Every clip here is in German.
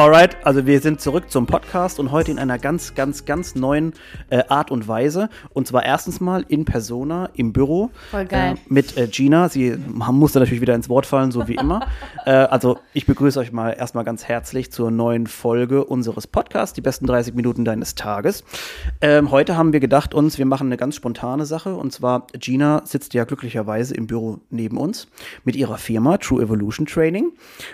Alright, also wir sind zurück zum Podcast und heute in einer ganz, ganz, ganz neuen äh, Art und Weise. Und zwar erstens mal in Persona im Büro. Voll geil. Äh, mit äh, Gina. Sie musste natürlich wieder ins Wort fallen, so wie immer. äh, also ich begrüße euch mal erstmal ganz herzlich zur neuen Folge unseres Podcasts, die besten 30 Minuten deines Tages. Ähm, heute haben wir gedacht uns, wir machen eine ganz spontane Sache. Und zwar, Gina sitzt ja glücklicherweise im Büro neben uns mit ihrer Firma True Evolution Training.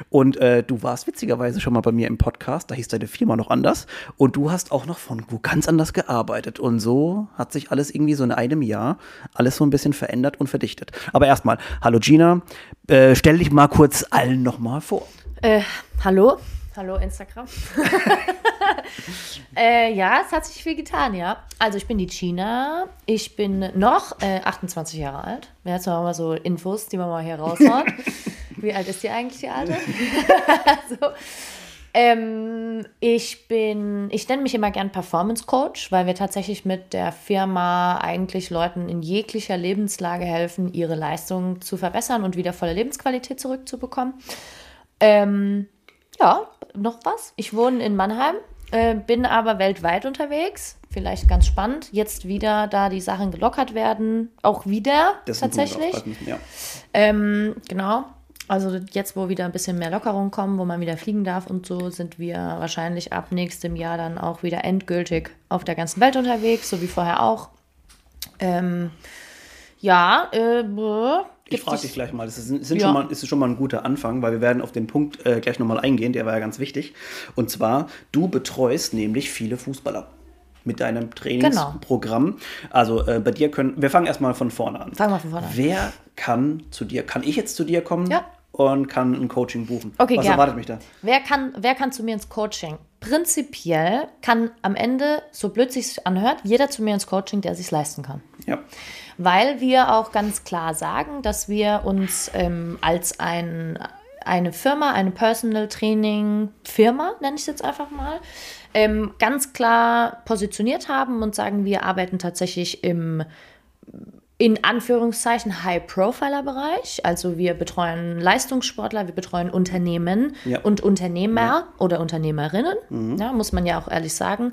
Und äh, du warst witzigerweise schon mal bei mir im Podcast, da hieß deine Firma noch anders. Und du hast auch noch von wo ganz anders gearbeitet. Und so hat sich alles irgendwie so in einem Jahr alles so ein bisschen verändert und verdichtet. Aber erstmal, hallo Gina, äh, stell dich mal kurz allen nochmal vor. Äh, hallo? Hallo Instagram. äh, ja, es hat sich viel getan, ja. Also ich bin die Gina. Ich bin noch äh, 28 Jahre alt. Jetzt haben wir mal so Infos, die wir mal hier raushauen. Wie alt ist die eigentlich, die Alte? so. Ähm, ich bin, ich nenne mich immer gern Performance Coach, weil wir tatsächlich mit der Firma eigentlich Leuten in jeglicher Lebenslage helfen, ihre Leistung zu verbessern und wieder volle Lebensqualität zurückzubekommen. Ähm, ja, noch was. Ich wohne in Mannheim, äh, bin aber weltweit unterwegs. Vielleicht ganz spannend. Jetzt wieder, da die Sachen gelockert werden, auch wieder Das tatsächlich. Ja. Ähm, genau. Also jetzt, wo wieder ein bisschen mehr Lockerungen kommen, wo man wieder fliegen darf und so, sind wir wahrscheinlich ab nächstem Jahr dann auch wieder endgültig auf der ganzen Welt unterwegs, so wie vorher auch. Ähm, ja, äh, bäh, Ich frage dich gleich mal, das ist, sind Ja. schon mal, ist schon mal ein guter Anfang, weil wir werden auf den Punkt äh, gleich nochmal eingehen, der war ja ganz wichtig. Und zwar, du betreust nämlich viele Fußballer mit deinem Genau. Trainingsprogramm. Also äh, bei dir können, wir fangen erstmal von vorne an. Fangen wir von vorne an. Wer kann zu dir, kann ich jetzt zu dir kommen Ja. Und kann ein Coaching buchen? Okay, Was gern. erwartet mich da? Wer kann, wer kann zu mir ins Coaching? Prinzipiell kann am Ende, so blöd sich anhört, jeder zu mir ins Coaching, der sich leisten kann. Ja. weil wir auch ganz klar sagen, dass wir uns ähm, als ein, eine Firma, eine Personal Training Firma, nenne ich es jetzt einfach mal, ähm, ganz klar positioniert haben und sagen, wir arbeiten tatsächlich im in Anführungszeichen High-Profiler-Bereich. Also wir betreuen Leistungssportler, wir betreuen Unternehmen Ja. und Unternehmer oder Unternehmerinnen, ja, muss man ja auch ehrlich sagen.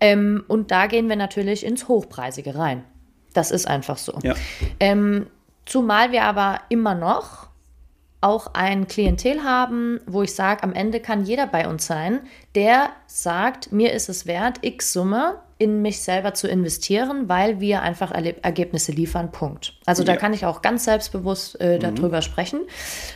Ähm, und da gehen wir natürlich ins Hochpreisige rein. Das ist einfach so. Ja. Ähm, zumal wir aber immer noch auch ein Klientel haben, wo ich sage, am Ende kann jeder bei uns sein, der sagt, mir ist es wert, x Summe in mich selber zu investieren, weil wir einfach Erleb Ergebnisse liefern. Punkt. Also da Ja. kann ich auch ganz selbstbewusst äh, darüber sprechen,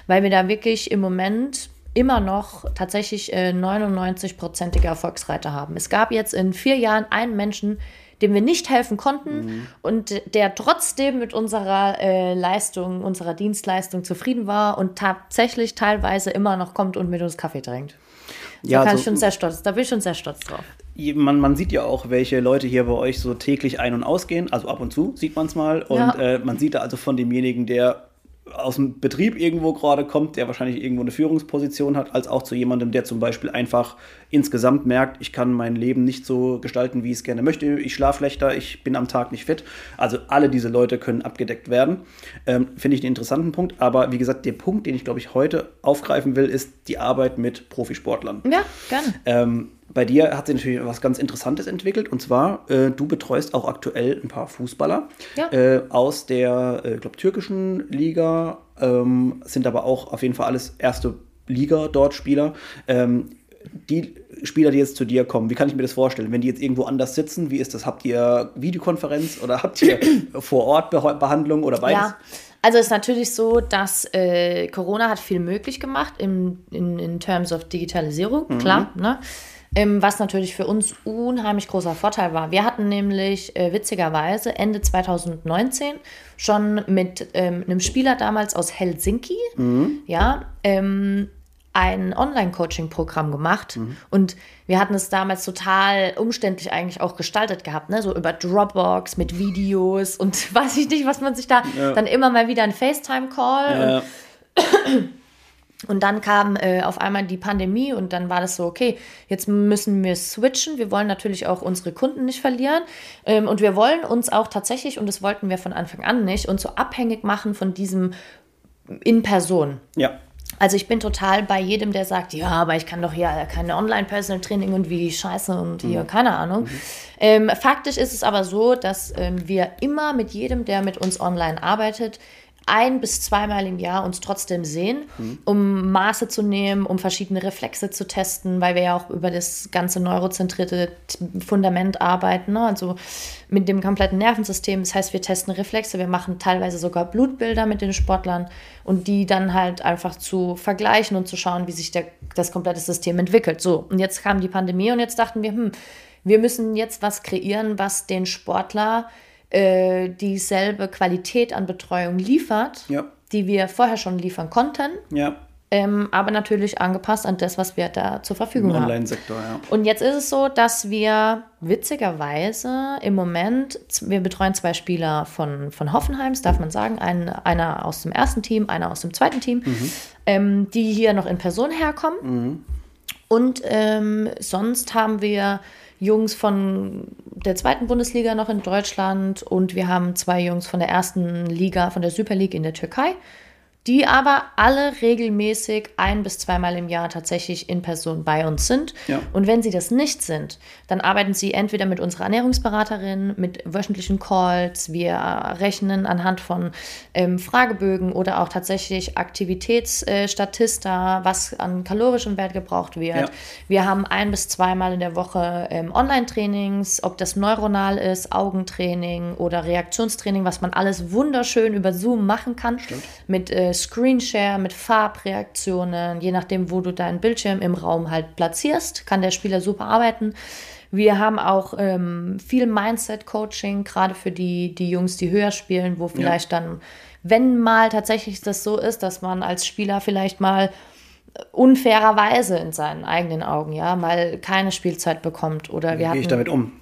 weil wir da wirklich im Moment immer noch tatsächlich äh, 99-prozentige Erfolgsrate haben. Es gab jetzt in vier Jahren einen Menschen, dem wir nicht helfen konnten und der trotzdem mit unserer äh, Leistung, unserer Dienstleistung zufrieden war und tatsächlich teilweise immer noch kommt und mit uns Kaffee trinkt. Da, Ja, kann also- ich schon sehr stolz, da bin ich schon sehr stolz drauf. Man, man sieht ja auch, welche Leute hier bei euch so täglich ein- und ausgehen. Also ab und zu sieht man es mal. Und Ja. äh, man sieht da also von demjenigen, der aus dem Betrieb irgendwo gerade kommt, der wahrscheinlich irgendwo eine Führungsposition hat, als auch zu jemandem, der zum Beispiel einfach insgesamt merkt, ich kann mein Leben nicht so gestalten, wie ich es gerne möchte. Ich schlafe schlechter, ich bin am Tag nicht fit. Also alle diese Leute können abgedeckt werden. Ähm, Finde ich einen interessanten Punkt. Aber wie gesagt, der Punkt, den ich glaube ich heute aufgreifen will, ist die Arbeit mit Profisportlern. Ja, gerne. Ähm, bei dir hat sich natürlich was ganz Interessantes entwickelt und zwar, äh, du betreust auch aktuell ein paar Fußballer Ja. äh, aus der, äh, glaube türkischen Liga, ähm, sind aber auch auf jeden Fall alles erste Liga dort Spieler. Ähm, die Spieler, die jetzt zu dir kommen, wie kann ich mir das vorstellen? Wenn die jetzt irgendwo anders sitzen, wie ist das? Habt ihr Videokonferenz oder habt ihr vor Ort Beha- Behandlung oder beides? Ja, also es ist natürlich so, dass äh, Corona hat viel möglich gemacht im, in, in terms of Digitalisierung, klar. Ne? Ähm, was natürlich für uns unheimlich großer Vorteil war. Wir hatten nämlich äh, witzigerweise Ende 2019 schon mit ähm, einem Spieler damals aus Helsinki, ja, ähm, ein Online-Coaching-Programm gemacht Mhm. und wir hatten es damals total umständlich eigentlich auch gestaltet gehabt, ne? so über Dropbox mit Videos und weiß ich nicht, was man sich da Ja. dann immer mal wieder ein FaceTime-Call und und dann kam äh, auf einmal die Pandemie und dann war das so, okay, jetzt müssen wir switchen. Wir wollen natürlich auch unsere Kunden nicht verlieren. Ähm, und wir wollen uns auch tatsächlich, und das wollten wir von Anfang an nicht, uns so abhängig machen von diesem in Person. ja. Also ich bin total bei jedem, der sagt, ja, aber ich kann doch hier keine Online-Personal-Training und wie scheiße und hier, keine Ahnung. Ähm, faktisch ist es aber so, dass ähm, wir immer mit jedem, der mit uns online arbeitet, ein bis zweimal im Jahr uns trotzdem sehen, um Maße zu nehmen, um verschiedene Reflexe zu testen, weil wir ja auch über das ganze neurozentrierte Fundament arbeiten, ne? also mit dem kompletten Nervensystem. Das heißt, wir testen Reflexe, wir machen teilweise sogar Blutbilder mit den Sportlern und die dann halt einfach zu vergleichen und zu schauen, wie sich der, das komplette System entwickelt. So, und jetzt kam die Pandemie und jetzt dachten wir, hm, wir müssen jetzt was kreieren, was den Sportler äh, dieselbe Qualität an Betreuung liefert, Ja. die wir vorher schon liefern konnten, Ja. ähm, aber natürlich angepasst an das, was wir da zur Im Verfügung haben. Online-Sektor, ja. Und jetzt ist es so, dass wir witzigerweise im Moment, wir betreuen zwei Spieler von, von Hoffenheim, das darf man sagen, ein, einer aus dem ersten Team, einer aus dem zweiten Team, ähm, die hier noch in Person herkommen. Und ähm, sonst haben wir Jungs von der zweiten Bundesliga noch in Deutschland und wir haben zwei Jungs von der ersten Liga, von der Super League in der Türkei, die aber alle regelmäßig ein bis zweimal im Jahr tatsächlich in Person bei uns sind. Ja. Und wenn sie das nicht sind, dann arbeiten sie entweder mit unserer Ernährungsberaterin, mit wöchentlichen Calls, wir rechnen anhand von ähm, Fragebögen oder auch tatsächlich Aktivitätsstatista, was an kalorischem Wert gebraucht wird. Ja. Wir haben ein bis zweimal in der Woche ähm, Online-Trainings, ob das neuronal ist, Augentraining oder Reaktionstraining, was man alles wunderschön über Zoom machen kann. Mit äh, Screenshare, mit Farbreaktionen, je nachdem, wo du deinen Bildschirm im Raum halt platzierst, kann der Spieler super arbeiten. Wir haben auch ähm, viel Mindset-Coaching, gerade für die, die Jungs, die höher spielen, wo vielleicht dann, wenn mal tatsächlich das so ist, dass man als Spieler vielleicht mal unfairerweise in seinen eigenen Augen, ja, mal keine Spielzeit bekommt oder wir Wie gehe ich damit um?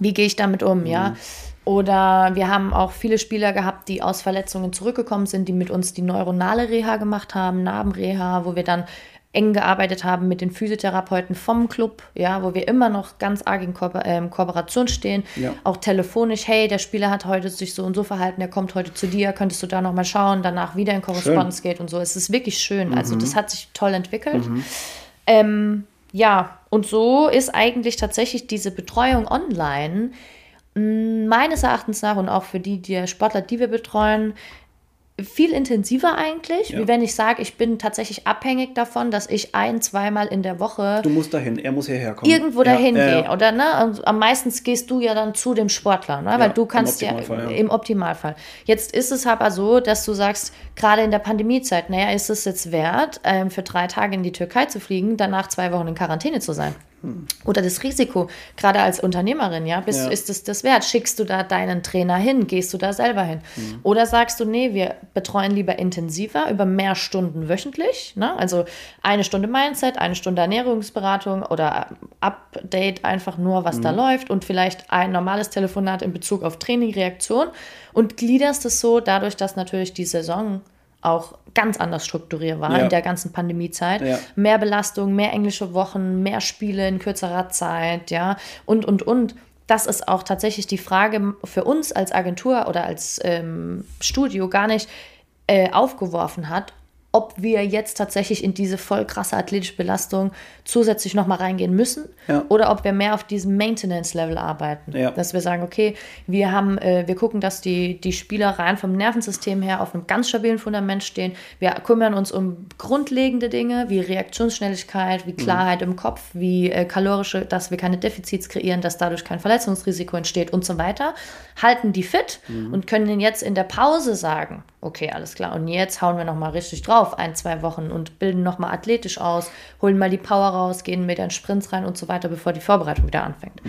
wie gehe ich damit um, Mhm. ja? Oder wir haben auch viele Spieler gehabt, die aus Verletzungen zurückgekommen sind, die mit uns die neuronale Reha gemacht haben, Narbenreha, wo wir dann eng gearbeitet haben mit den Physiotherapeuten vom Club, ja, wo wir immer noch ganz arg in Ko ähm, Kooperation stehen, Ja. auch telefonisch, hey, der Spieler hat heute sich so und so verhalten, der kommt heute zu dir, könntest du da noch mal schauen, danach wieder in Korrespondenz geht und so. Es ist wirklich schön, Mhm. also das hat sich toll entwickelt. Ähm, ja, und so ist eigentlich tatsächlich diese Betreuung online meines Erachtens nach und auch für die, die Sportler, die wir betreuen, viel intensiver eigentlich, Ja. wie wenn ich sage, ich bin tatsächlich abhängig davon, dass ich ein, zweimal in der Woche Du musst dahin, er muss hierher kommen. irgendwo dahin ja, gehe. Oder ne, und am meisten gehst du ja dann zu dem Sportler, ne? weil Ja, du im kannst ja, Optimalfall, ja. im Optimalfall. Jetzt ist es aber so, dass du sagst, gerade in der Pandemiezeit, naja, ist es jetzt wert, ähm, für drei Tage in die Türkei zu fliegen, danach zwei Wochen in Quarantäne zu sein? Oder das Risiko, gerade als Unternehmerin, ja, bist. Ja. ist es das wert? Schickst du da deinen Trainer hin? Gehst du da selber hin? Hm. Oder sagst du, nee, wir betreuen lieber intensiver über mehr Stunden wöchentlich, ne? also eine Stunde Mindset, eine Stunde Ernährungsberatung oder Update einfach nur, was da Mhm. läuft und vielleicht ein normales Telefonat in Bezug auf Training, Reaktion und gliederst es so, dadurch, dass natürlich die Saison auch ganz anders strukturiert war Ja. in der ganzen Pandemiezeit. Ja. Mehr Belastung, mehr englische Wochen, mehr Spiele in kürzerer Zeit, ja, und, und, und. Das ist auch tatsächlich die Frage für uns als Agentur oder als ähm, Studio gar nicht äh, aufgeworfen hat, ob wir jetzt tatsächlich in diese voll krasse athletische Belastung zusätzlich nochmal reingehen müssen Ja. oder ob wir mehr auf diesem Maintenance-Level arbeiten. Ja. Dass wir sagen, okay, wir haben, äh, wir gucken, dass die, die Spieler rein vom Nervensystem her auf einem ganz stabilen Fundament stehen. Wir kümmern uns um grundlegende Dinge wie Reaktionsschnelligkeit, wie Mhm. Klarheit im Kopf, wie äh, kalorische, dass wir keine Defizits kreieren, dass dadurch kein Verletzungsrisiko entsteht und so weiter. Halten die fit Mhm. und können jetzt in der Pause sagen, okay, alles klar, und jetzt hauen wir nochmal richtig drauf, ein, zwei Wochen und bilden nochmal athletisch aus, holen mal die Power raus, gehen mit in Sprints rein und so weiter, bevor die Vorbereitung wieder anfängt.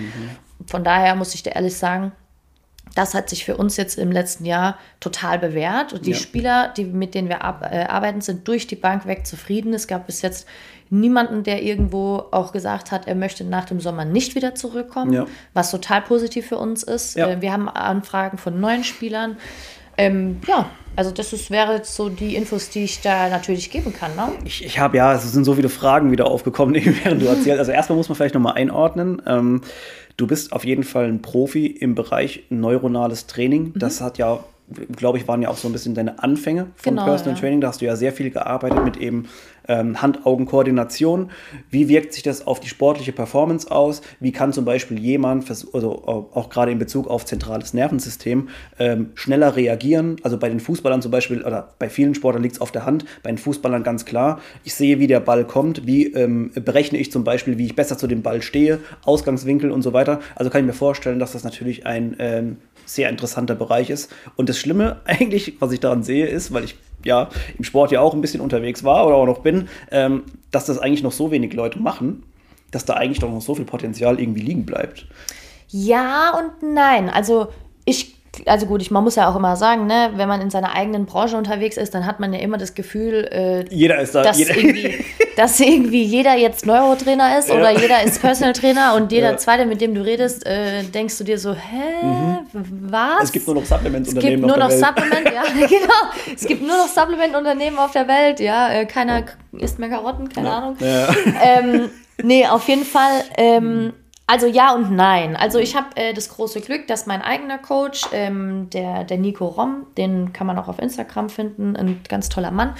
Von daher muss ich dir ehrlich sagen, Das hat sich für uns jetzt im letzten Jahr total bewährt. Und die Ja. Spieler, die, mit denen wir ab, äh, arbeiten, sind durch die Bank weg zufrieden. Es gab bis jetzt niemanden, der irgendwo auch gesagt hat, er möchte nach dem Sommer nicht wieder zurückkommen, Ja. was total positiv für uns ist. Ja. Äh, wir haben Anfragen von neuen Spielern. Ähm, ja, also das ist, wäre jetzt so die Infos, die ich da natürlich geben kann. Ne? Ich, ich habe ja, es sind so viele Fragen wieder aufgekommen, während du erzählst. Also erstmal muss man vielleicht nochmal einordnen. Ähm, du bist auf jeden Fall ein Profi im Bereich neuronales Training. Das hat ja, glaube ich, waren ja auch so ein bisschen deine Anfänge von Genau, Personal ja. Training. Da hast du ja sehr viel gearbeitet mit eben ähm, Hand-Augen-Koordination. Wie wirkt sich das auf die sportliche Performance aus? Wie kann zum Beispiel jemand, also auch auch gerade in Bezug auf zentrales Nervensystem, ähm, schneller reagieren? Also bei den Fußballern zum Beispiel, oder bei vielen Sportlern liegt es auf der Hand, bei den Fußballern ganz klar. Ich sehe, wie der Ball kommt, wie ähm, berechne ich zum Beispiel, wie ich besser zu dem Ball stehe, Ausgangswinkel und so weiter. Also kann ich mir vorstellen, dass das natürlich ein ähm, sehr interessanter Bereich ist. Und das Schlimme eigentlich, was ich daran sehe, ist, weil ich ja im Sport ja auch ein bisschen unterwegs war oder auch noch bin, ähm, dass das eigentlich noch so wenig Leute machen, dass da eigentlich doch noch so viel Potenzial irgendwie liegen bleibt. Ja und nein. Also ich, also gut, ich, man muss ja auch immer sagen, ne, wenn man in seiner eigenen Branche unterwegs ist, dann hat man ja immer das Gefühl, äh, Jeder ist da. dass, jeder, irgendwie, dass irgendwie jeder jetzt Neurotrainer ist oder jeder ist Personal Trainer und jeder Ja. zweite, mit dem du redest, äh, denkst du dir so, hä, was? Mhm. es gibt nur noch Es gibt Supplement-Unternehmen nur auf noch. Supplement, ja, genau. Es gibt nur noch Supplement-Unternehmen auf der Welt, ja. Äh, keiner isst mehr Karotten, keine Ahnung. Ja. Ähm, nee, auf jeden Fall. Ähm, also ja und nein. Also ich habe äh, das große Glück, dass mein eigener Coach, ähm, der, der Nico Rom, den kann man auch auf Instagram finden, ein ganz toller Mann,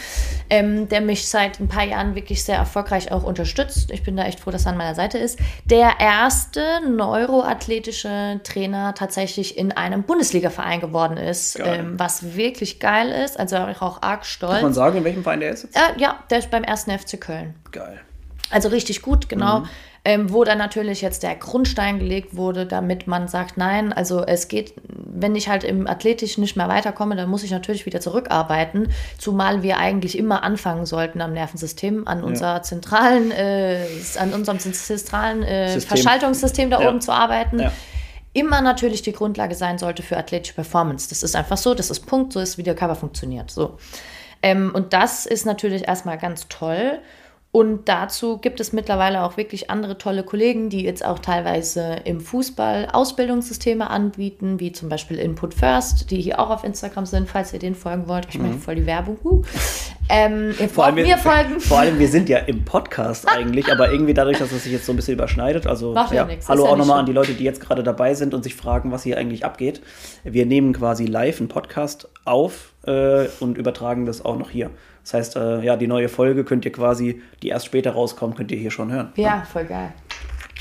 ähm, der mich seit ein paar Jahren wirklich sehr erfolgreich auch unterstützt. Ich bin da echt froh, dass er an meiner Seite ist. Der erste neuroathletische Trainer tatsächlich in einem Bundesliga-Verein geworden ist, ähm, was wirklich geil ist. Also ich auch arg stolz. Kann man sagen, in welchem Verein der ist jetzt? Äh, ja, der ist beim ersten FC Köln. Geil. Also richtig gut, genau. Mhm. Ähm, wo dann natürlich jetzt der Grundstein gelegt wurde, damit man sagt, nein, also es geht, wenn ich halt im Athletisch nicht mehr weiterkomme, dann muss ich natürlich wieder zurückarbeiten, zumal wir eigentlich immer anfangen sollten am Nervensystem, an unserer zentralen, äh, an unserem zentralen äh, System. Verschaltungssystem da Ja. oben zu arbeiten. Ja. Immer natürlich die Grundlage sein sollte für athletische Performance. Das ist einfach so, das ist Punkt, so ist, wie der Körper funktioniert. So. Ähm, und das ist natürlich erstmal ganz toll. Und dazu gibt es mittlerweile auch wirklich andere tolle Kollegen, die jetzt auch teilweise im Fußball Ausbildungssysteme anbieten, wie zum Beispiel Input First, die hier auch auf Instagram sind, falls ihr denen folgen wollt. Ich mache voll die Werbung. Uh. Ähm, ihr Mhm. Vor allem, mir folgen. vor allem, wir sind ja im Podcast eigentlich, aber irgendwie dadurch, dass es sich jetzt so ein bisschen überschneidet. Also, Macht ja ja, nichts, hallo ja auch nochmal an die Leute, die jetzt gerade dabei sind und sich fragen, was hier eigentlich abgeht. Wir nehmen quasi live einen Podcast auf äh, und übertragen das auch noch hier. Das heißt, äh, ja, die neue Folge könnt ihr quasi, die erst später rauskommt, könnt ihr hier schon hören. Ja, voll geil.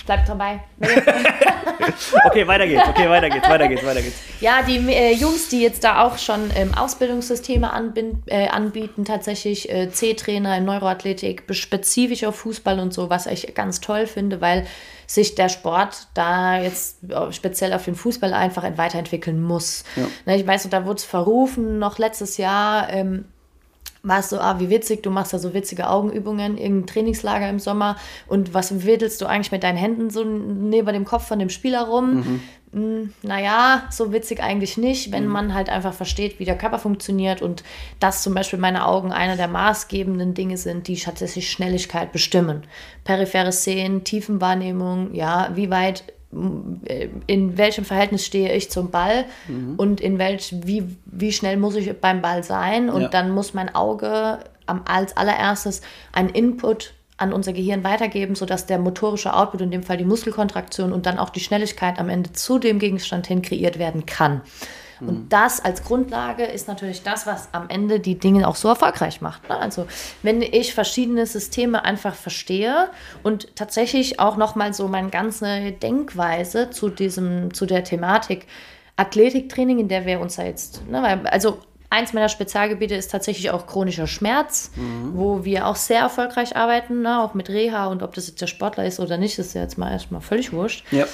Bleibt dabei. Okay, weiter geht's, okay, weiter geht's, weiter geht's, weiter geht's. Ja, die äh, Jungs, die jetzt da auch schon ähm, Ausbildungssysteme anbin- äh, anbieten, tatsächlich äh, C-Trainer in Neuroathletik, spezifisch auf Fußball und so, was ich ganz toll finde, weil sich der Sport da jetzt äh, speziell auf den Fußball einfach weiterentwickeln muss. Ne, ich weiß, da wurde es verrufen, noch letztes Jahr. Ähm, war es so, ah, wie witzig, du machst da so witzige Augenübungen, irgendein Trainingslager im Sommer und was wedelst du eigentlich mit deinen Händen so neben dem Kopf von dem Spieler rum? Mm, naja, so witzig eigentlich nicht, wenn man halt einfach versteht, wie der Körper funktioniert und dass zum Beispiel meine Augen einer der maßgebenden Dinge sind, die tatsächlich Schnelligkeit bestimmen. Periphere Szenen, Tiefenwahrnehmung, ja, wie weit in welchem Verhältnis stehe ich zum Ball und in welch, wie, wie schnell muss ich beim Ball sein. Und Ja. dann muss mein Auge am, als allererstes einen Input an unser Gehirn weitergeben, sodass der motorische Output, in dem Fall die Muskelkontraktion und dann auch die Schnelligkeit am Ende zu dem Gegenstand hin kreiert werden kann. Und das als Grundlage ist natürlich das, was am Ende die Dinge auch so erfolgreich macht. ne? Also wenn ich verschiedene Systeme einfach verstehe und tatsächlich auch nochmal so meine ganze Denkweise zu diesem, zu der Thematik Athletiktraining, in der wir uns da jetzt, ne, weil, also eins meiner Spezialgebiete ist tatsächlich auch chronischer Schmerz, wo wir auch sehr erfolgreich arbeiten, ne, auch mit Reha und ob das jetzt der Sportler ist oder nicht, ist ja jetzt mal erstmal völlig wurscht. Ja.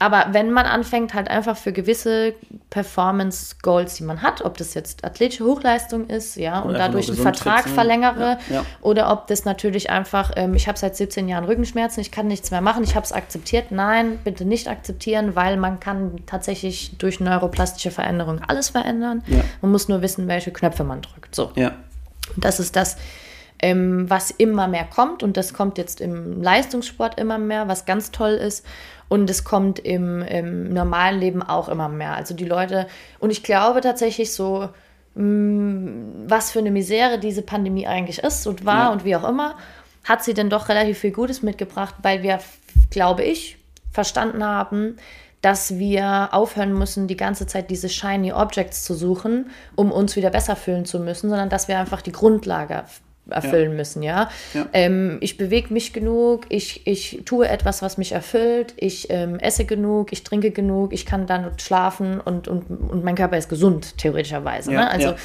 Aber wenn man anfängt, halt einfach für gewisse Performance-Goals, die man hat, ob das jetzt athletische Hochleistung ist, ja, und einfach dadurch einen Vertrag sitzen. verlängere, Ja, ja. oder ob das natürlich einfach, ähm, ich habe seit 17 Jahren Rückenschmerzen, ich kann nichts mehr machen, ich habe es akzeptiert. Nein, bitte nicht akzeptieren, weil man kann tatsächlich durch neuroplastische Veränderungen alles verändern. Ja. Man muss nur wissen, welche Knöpfe man drückt. So. Ja. Und das ist das, ähm, was immer mehr kommt. Und das kommt jetzt im Leistungssport immer mehr, was ganz toll ist. Und es kommt im, im normalen Leben auch immer mehr. Also die Leute, und ich glaube tatsächlich so, mh, was für eine Misere diese Pandemie eigentlich ist und war Ja. und wie auch immer, hat sie denn doch relativ viel Gutes mitgebracht, weil wir, glaube ich, verstanden haben, dass wir aufhören müssen, die ganze Zeit diese shiny Objects zu suchen, um uns wieder besser fühlen zu müssen, sondern dass wir einfach die Grundlage erfüllen müssen, ja. Ja. Ähm, ich bewege mich genug, ich, ich tue etwas, was mich erfüllt, ich ähm, esse genug, ich trinke genug, ich kann dann schlafen und, und, und mein Körper ist gesund, theoretischerweise. Ja, ne? Also, ja.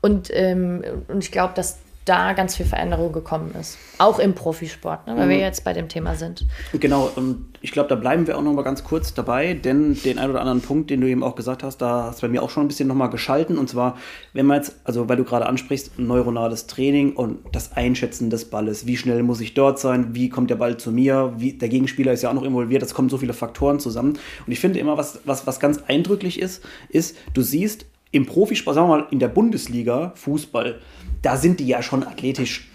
und, ähm, und ich glaube, dass da ganz viel Veränderung gekommen ist. Auch im Profisport, ne? weil Mhm. wir jetzt bei dem Thema sind. Genau, und ich glaube, da bleiben wir auch noch mal ganz kurz dabei, denn den ein oder anderen Punkt, den du eben auch gesagt hast, da hast du bei mir auch schon ein bisschen noch mal geschalten. Und zwar, wenn man jetzt, also weil du gerade ansprichst, neuronales Training und das Einschätzen des Balles. Wie schnell muss ich dort sein? Wie kommt der Ball zu mir? Wie, der Gegenspieler ist ja auch noch involviert. Das kommen so viele Faktoren zusammen. Und ich finde immer, was, was, was ganz eindrücklich ist, ist, du siehst im Profisport, sagen wir mal in der Bundesliga, Fußball, da sind die ja schon athletisch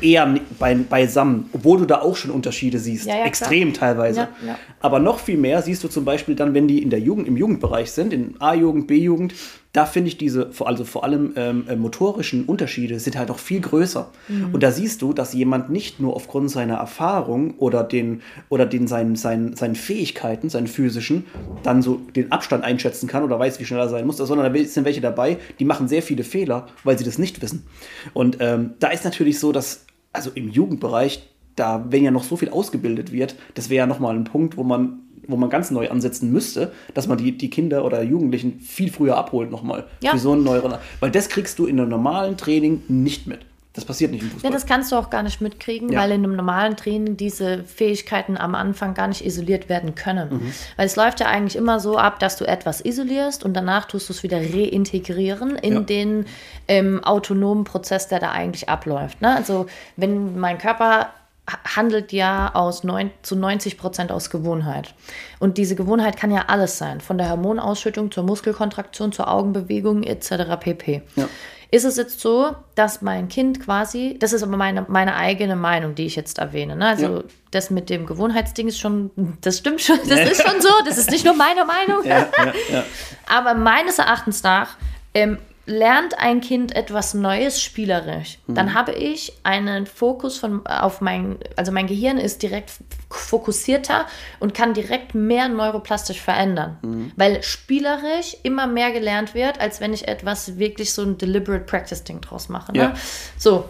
eher bei, beisammen, obwohl du da auch schon Unterschiede siehst. Ja, ja, klar. Extrem teilweise. Ja. Aber noch viel mehr siehst du zum Beispiel dann, wenn die in der Jugend, im Jugendbereich sind, in A-Jugend, B-Jugend, da finde ich diese, also vor allem ähm, äh, motorischen Unterschiede sind halt noch viel größer. Mhm. Und da siehst du, dass jemand nicht nur aufgrund seiner Erfahrung oder den, oder den seinen, seinen, seinen Fähigkeiten, seinen physischen, dann so den Abstand einschätzen kann oder weiß, wie schnell er sein muss, sondern da sind welche dabei, die machen sehr viele Fehler, weil sie das nicht wissen. Und ähm, da ist natürlich so, dass, also im Jugendbereich, da, wenn ja noch so viel ausgebildet wird, das wäre ja nochmal ein Punkt, wo man, wo man ganz neu ansetzen müsste, dass man die, die Kinder oder Jugendlichen viel früher abholt nochmal. Ja. Für so einen neueren. Weil das kriegst du in einem normalen Training nicht mit. Das passiert nicht im Ja, Fußball. das kannst du auch gar nicht mitkriegen, Ja. weil in einem normalen Training diese Fähigkeiten am Anfang gar nicht isoliert werden können. Mhm. Weil es läuft ja eigentlich immer so ab, dass du etwas isolierst und danach tust du es wieder reintegrieren in Ja. den ähm, autonomen Prozess, der da eigentlich abläuft. Ne? Also wenn mein Körper ha- handelt ja aus neun, zu 90 Prozent aus Gewohnheit. Und diese Gewohnheit kann ja alles sein, von der Hormonausschüttung zur Muskelkontraktion, zur Augenbewegung etc. pp. Ja. Ist es jetzt so, dass mein Kind quasi, das ist aber meine, meine eigene Meinung, die ich jetzt erwähne. Ne? Also Ja. das mit dem Gewohnheitsding ist schon, das stimmt schon, das ist schon so, das ist nicht nur meine Meinung. ja, ja, ja. Aber meines Erachtens nach ähm, lernt ein Kind etwas Neues spielerisch, Mhm. dann habe ich einen Fokus von auf mein, also mein Gehirn ist direkt fokussierter und kann direkt mehr neuroplastisch verändern, Mhm. weil spielerisch immer mehr gelernt wird, als wenn ich etwas wirklich so ein deliberate Practice Ding draus mache. Ne? Ja. So,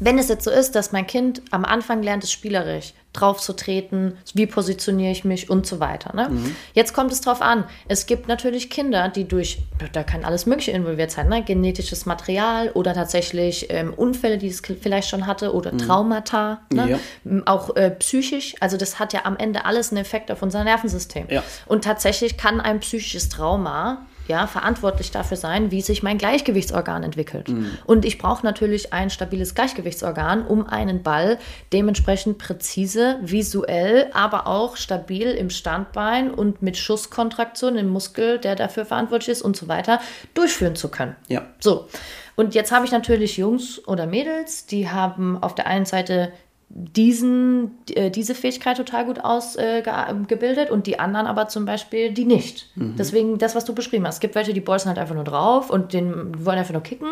wenn es jetzt so ist, dass mein Kind am Anfang lernt es spielerisch, drauf zu treten, wie positioniere ich mich und so weiter. Ne? Jetzt kommt es drauf an. Es gibt natürlich Kinder, die durch, da kann alles Mögliche involviert sein, ne? genetisches Material oder tatsächlich ähm, Unfälle, die es vielleicht schon hatte oder Traumata, ne? Ja. Auch äh, psychisch. Also das hat ja am Ende alles einen Effekt auf unser Nervensystem. Ja. Und tatsächlich kann ein psychisches Trauma ja, verantwortlich dafür sein, wie sich mein Gleichgewichtsorgan entwickelt. Und ich brauche natürlich ein stabiles Gleichgewichtsorgan, um einen Ball dementsprechend präzise, visuell, aber auch stabil im Standbein und mit Schusskontraktion im Muskel, der dafür verantwortlich ist und so weiter, durchführen zu können. Ja. So, und jetzt habe ich natürlich Jungs oder Mädels, die haben auf der einen Seite diesen, äh, diese Fähigkeit total gut ausgebildet und die anderen aber zum Beispiel die nicht. Deswegen das, was du beschrieben hast. Es gibt welche, die bolzen halt einfach nur drauf und den wollen einfach nur kicken.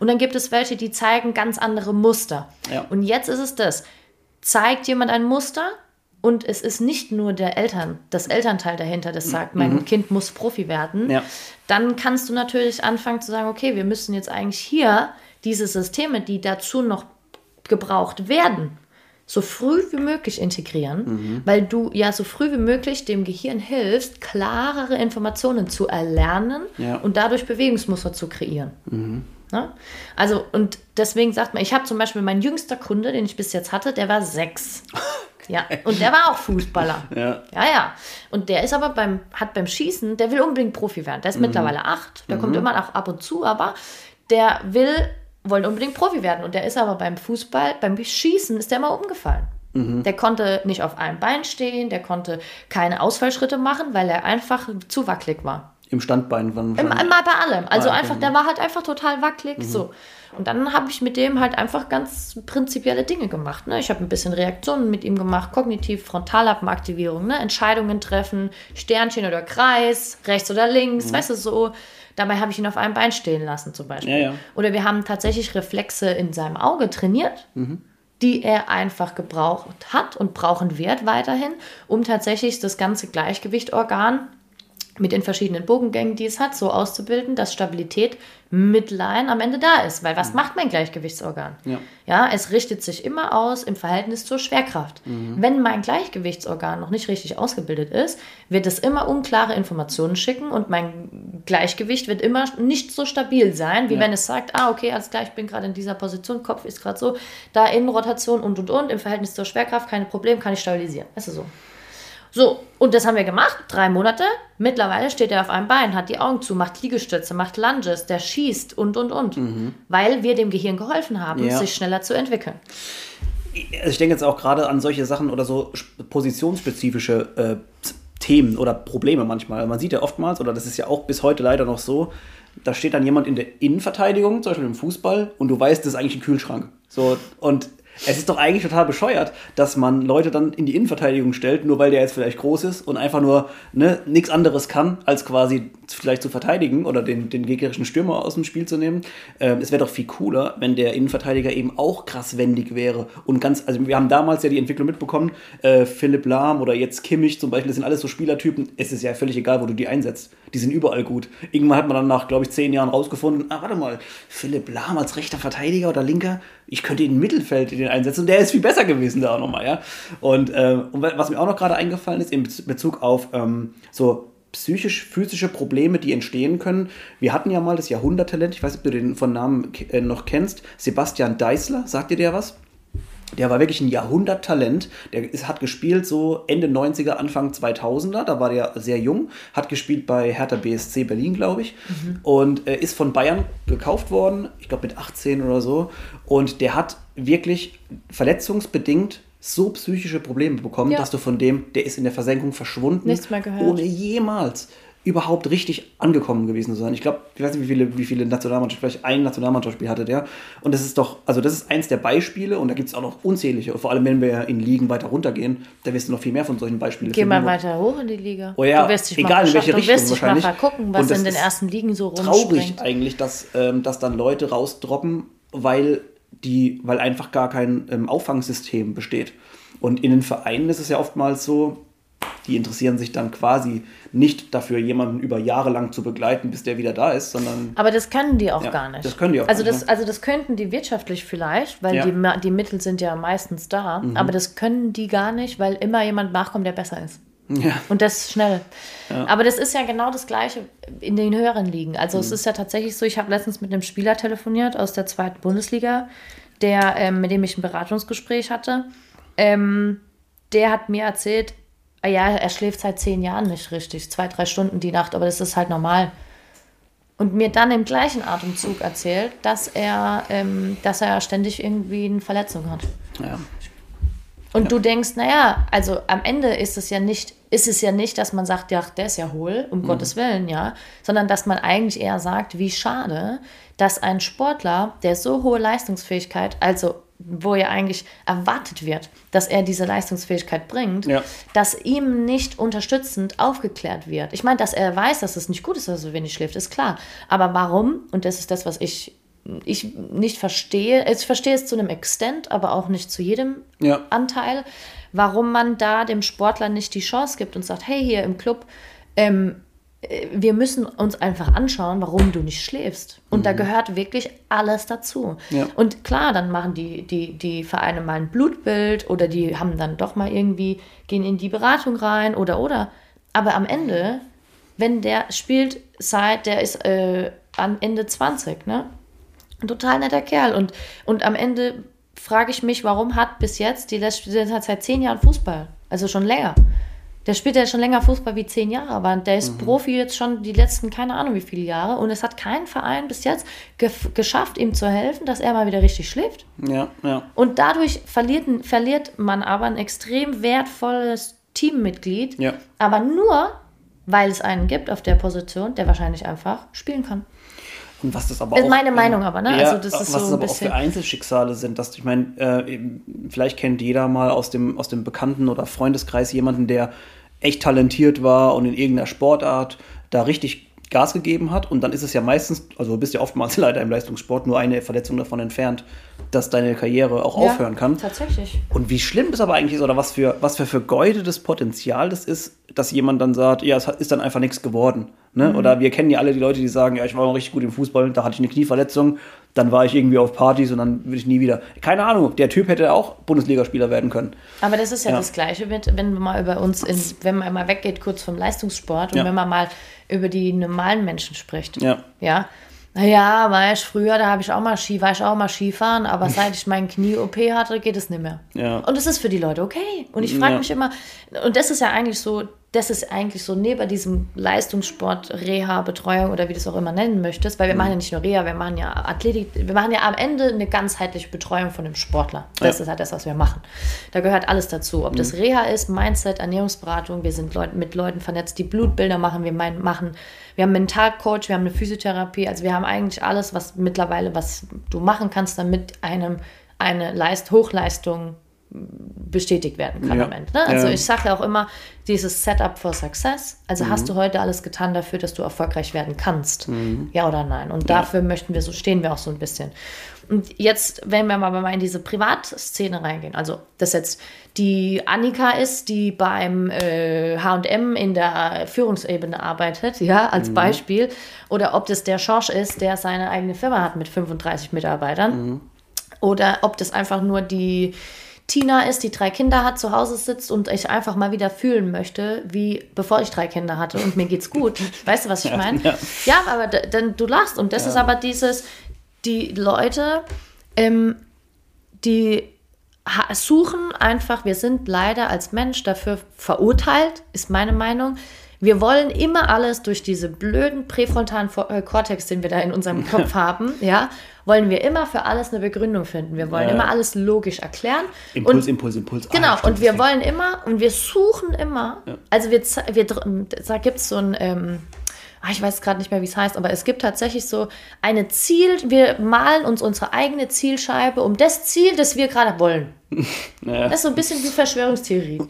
Und dann gibt es welche, die zeigen ganz andere Muster. Ja. Und jetzt ist es das. Zeigt jemand ein Muster und es ist nicht nur der Eltern, das Elternteil dahinter, das sagt, mein Kind muss Profi werden, Ja. dann kannst du natürlich anfangen zu sagen, okay, wir müssen jetzt eigentlich hier diese Systeme, die dazu noch gebraucht werden, so früh wie möglich integrieren, weil du ja so früh wie möglich dem Gehirn hilfst, klarere Informationen zu erlernen Ja. und dadurch Bewegungsmuster zu kreieren. Ne? Also, und deswegen sagt man, ich habe zum Beispiel mein jüngster Kunde, den ich bis jetzt hatte, der war sechs. Ja, und der war auch Fußballer. Ja. Ja, ja. Und der ist aber beim, hat beim Schießen, der will unbedingt Profi werden. Der ist mittlerweile acht, der kommt immer noch ab und zu, aber der will, wollte unbedingt Profi werden. Und der ist aber beim Fußball, beim Schießen ist der immer umgefallen. Der konnte nicht auf einem Bein stehen, der konnte keine Ausfallschritte machen, weil er einfach zu wackelig war. Im Standbein waren Immer, immer bei allem. Also okay. einfach, der war halt einfach total wackelig. So. Und dann habe ich mit dem halt einfach ganz prinzipielle Dinge gemacht. Ne? Ich habe ein bisschen Reaktionen mit ihm gemacht, kognitiv, Frontallappenaktivierung, ne? Entscheidungen treffen, Sternchen oder Kreis, rechts oder links, weißt du so. Dabei habe ich ihn auf einem Bein stehen lassen zum Beispiel. Ja, ja. Oder wir haben tatsächlich Reflexe in seinem Auge trainiert, die er einfach gebraucht hat und brauchen wird weiterhin, um tatsächlich das ganze Gleichgewichtorgan mit den verschiedenen Bogengängen, die es hat, so auszubilden, dass Stabilität mitleihen am Ende da ist. Weil was macht mein Gleichgewichtsorgan? Ja. ja, es richtet sich immer aus im Verhältnis zur Schwerkraft. Wenn mein Gleichgewichtsorgan noch nicht richtig ausgebildet ist, wird es immer unklare Informationen schicken und mein Gleichgewicht wird immer nicht so stabil sein, wie Ja. wenn es sagt, ah, okay, alles klar, ich bin gerade in dieser Position, Kopf ist gerade so, da Innenrotation und und und, im Verhältnis zur Schwerkraft, keine Problem, kann ich stabilisieren. Weißt du so. So, und das haben wir gemacht, drei Monate. Mittlerweile steht er auf einem Bein, hat die Augen zu, macht Liegestütze, macht Lunges, der schießt und, und, und. Weil wir dem Gehirn geholfen haben, Ja. sich schneller zu entwickeln. Also ich denke jetzt auch gerade an solche Sachen oder so sp- positionsspezifische äh, Themen oder Probleme manchmal. Man sieht ja oftmals, oder das ist ja auch bis heute leider noch so, da steht dann jemand in der Innenverteidigung, zum Beispiel im Fußball, und du weißt, das ist eigentlich ein Kühlschrank. So, und es ist doch eigentlich total bescheuert, dass man Leute dann in die Innenverteidigung stellt, nur weil der jetzt vielleicht groß ist und einfach nur ne, nichts anderes kann, als quasi vielleicht zu verteidigen oder den, den gegnerischen Stürmer aus dem Spiel zu nehmen. Ähm, es wäre doch viel cooler, wenn der Innenverteidiger eben auch krass wendig wäre und ganz, also wir haben damals ja die Entwicklung mitbekommen, äh, Philipp Lahm oder jetzt Kimmich zum Beispiel, das sind alles so Spielertypen, es ist ja völlig egal, wo du die einsetzt. Die sind überall gut. Irgendwann hat man dann nach, glaube ich, zehn Jahren rausgefunden, ah, warte mal, Philipp Lahm als rechter Verteidiger oder linker, ich könnte ihn im Mittelfeld in den einsetzen und der ist viel besser gewesen da auch nochmal, ja. Und, äh, und was mir auch noch gerade eingefallen ist, in Bez- Bezug auf ähm, so psychisch-physische Probleme, die entstehen können. Wir hatten ja mal das Jahrhunderttalent, ich weiß nicht, ob du den von Namen äh, noch kennst, Sebastian Deißler, sagt dir der was? Der war wirklich ein Jahrhunderttalent. Der ist, hat gespielt so Ende 90er, Anfang 2000er. Da war der sehr jung. Hat gespielt bei Hertha BSC Berlin, glaube ich. Und äh, ist von Bayern gekauft worden. Ich glaube mit 18 oder so. Und der hat wirklich verletzungsbedingt so psychische Probleme bekommen, Ja. dass du von dem, der ist in der Versenkung verschwunden. Nichts mehr gehört. Ohne jemals überhaupt richtig angekommen gewesen zu sein. Ich glaube, ich weiß nicht, wie viele, wie viele Nationalmannschaften, vielleicht ein Nationalmannschaftsspiel hatte der. Und das ist doch, also das ist eins der Beispiele und da gibt es auch noch unzählige. Und vor allem, wenn wir in Ligen weiter runtergehen, da wirst du noch viel mehr von solchen Beispielen Geh mal weiter hoch in die Liga. Oh ja, du wirst dich egal mal in welche Richtung Du wirst dich mal Und was in den ersten Ligen so traurig rumspringt. eigentlich, dass, ähm, dass dann Leute rausdroppen, weil die, weil einfach gar kein ähm, Auffangsystem besteht. Und in den Vereinen ist es ja oftmals so, die interessieren sich dann quasi nicht dafür, jemanden über Jahre lang zu begleiten, bis der wieder da ist, sondern Aber das können die auch Ja, gar nicht. das können die auch also gar das, nicht, Also das könnten die wirtschaftlich vielleicht, weil Ja. Mhm. die, die Mittel sind ja meistens da. Aber das können die gar nicht, weil immer jemand nachkommt, der besser ist. ja, Und das schnell. Aber das ist ja genau das Gleiche in den höheren Ligen. Also es ist ja tatsächlich so, ich habe letztens mit einem Spieler telefoniert aus der zweiten Bundesliga, der, ähm, mit dem ich ein Beratungsgespräch hatte. Ähm, der hat mir erzählt, ja, er schläft seit zehn Jahren nicht richtig, zwei, drei Stunden die Nacht, aber das ist halt normal. Und mir dann im gleichen Atemzug erzählt, dass er, ähm, dass er ständig irgendwie eine Verletzung hat. ja. Und du denkst, naja, also am Ende ist es ja nicht, ist es ja nicht, dass man sagt, ja, der ist ja hohl, um Gottes Willen, ja, sondern dass man eigentlich eher sagt, wie schade, dass ein Sportler, der so hohe Leistungsfähigkeit, also wo ja eigentlich erwartet wird, dass er diese Leistungsfähigkeit bringt, Ja. dass ihm nicht unterstützend aufgeklärt wird. Ich meine, dass er weiß, dass es nicht gut ist, dass er so wenig schläft, ist klar. Aber warum? Und das ist das, was ich ich nicht verstehe. Ich verstehe es zu einem Extent, aber auch nicht zu jedem Ja. Anteil, warum man da dem Sportler nicht die Chance gibt und sagt, hey, hier im Club, ähm, äh, wir müssen uns einfach anschauen, warum du nicht schläfst. Und da gehört wirklich alles dazu. Mhm. Ja. Und klar, dann machen die, die, die Vereine mal ein Blutbild oder die haben dann doch mal irgendwie, gehen in die Beratung rein oder oder. Aber am Ende, wenn der spielt seit, der ist äh, am Ende 20, ne? Ein total netter Kerl. Und, und am Ende frage ich mich, warum hat bis jetzt, die letzte, seit zehn Jahren Fußball, also schon länger. Der spielt ja schon länger Fußball wie zehn Jahre, aber der ist Profi jetzt schon die letzten, keine Ahnung wie viele Jahre. Und es hat kein Verein bis jetzt gef- geschafft, ihm zu helfen, dass er mal wieder richtig schläft. Ja, ja. Und dadurch verliert, verliert man aber ein extrem wertvolles Teammitglied, Ja. aber nur, weil es einen gibt auf der Position, der wahrscheinlich einfach spielen kann. Und was das aber Ist auch, meine Meinung aber, ne? Ja, Also das ist was so ein aber auch für Einzelschicksale sind, dass ich meine, äh, vielleicht kennt jeder mal aus dem aus dem Bekannten oder Freundeskreis jemanden, der echt talentiert war und in irgendeiner Sportart da richtig Gas gegeben hat und dann ist es ja meistens, also du bist ja oftmals leider im Leistungssport nur eine Verletzung davon entfernt, dass deine Karriere auch Ja, aufhören kann. Tatsächlich. Und wie schlimm das aber eigentlich ist oder was für, was für vergeudetes Potenzial das ist, dass jemand dann sagt, ja, es ist dann einfach nichts geworden. Ne? Mhm. Oder wir kennen ja alle die Leute, die sagen, ja, ich war mal richtig gut im Fußball, da hatte ich eine Knieverletzung, dann war ich irgendwie auf Partys und dann will ich nie wieder. Keine Ahnung, der Typ hätte auch Bundesligaspieler werden können. Aber das ist ja, Ja. das Gleiche, mit, wenn man mal über uns, in, wenn man mal weggeht kurz vom Leistungssport und Ja. wenn man mal über die normalen Menschen spricht. Ja. Ja. Naja, weißt früher, da habe ich auch mal Ski, war ich auch mal Skifahren, aber seit ich meinen Knie-OP hatte, geht es nicht mehr. Ja. Und das ist für die Leute okay. Und ich frage Ja. mich immer, und das ist ja eigentlich so, das ist eigentlich so neben diesem Leistungssport, Reha, Betreuung oder wie du es auch immer nennen möchtest, weil wir machen ja nicht nur Reha, wir machen ja Athletik, wir machen ja am Ende eine ganzheitliche Betreuung von dem Sportler. Das Ja. ist halt das, was wir machen. Da gehört alles dazu. Ob das Reha ist, Mindset, Ernährungsberatung, wir sind Leut mit Leuten vernetzt, die Blutbilder machen, wir mein, machen, wir haben einen Mentalcoach, wir haben eine Physiotherapie, also wir haben eigentlich alles, was mittlerweile, was du machen kannst, damit einem eine Leist Hochleistung bestätigt werden kann Ja. am Ende. Ne? Also Ja. ich sage ja auch immer, dieses Setup for Success. Also hast du heute alles getan dafür, dass du erfolgreich werden kannst? Ja oder nein? Und dafür möchten wir so, stehen wir auch so ein bisschen. Und jetzt, wenn wir mal in diese Privatszene reingehen, also das jetzt die Annika ist, die beim äh, H&M in der Führungsebene arbeitet, ja, als Beispiel, oder ob das der Schorsch ist, der seine eigene Firma hat mit 35 Mitarbeitern, oder ob das einfach nur die Tina ist, die drei Kinder hat, zu Hause sitzt und ich einfach mal wieder fühlen möchte, wie bevor ich drei Kinder hatte und mir geht's gut. Weißt du, was ich meine? ja. Ja, aber d- dann du lachst und das ist aber dieses, die Leute, ähm, die suchen einfach, wir sind leider als Mensch dafür verurteilt, ist meine Meinung. Wir wollen immer alles durch diese blöden präfrontalen Vor- äh, Kortex, den wir da in unserem Kopf haben, ja, wollen wir immer für alles eine Begründung finden. Wir wollen Ja. immer alles logisch erklären. Impuls, und, Impuls, Impuls. Ah, Genau, stimmt, und wir das wollen immer, und wir suchen immer, also wir, wir da gibt es so ein, ähm, ah, ich weiß gerade nicht mehr, wie es heißt, aber es gibt tatsächlich so eine Ziel, wir malen uns unsere eigene Zielscheibe um das Ziel, das wir gerade wollen. Ja. Das ist so ein bisschen wie Verschwörungstheorie.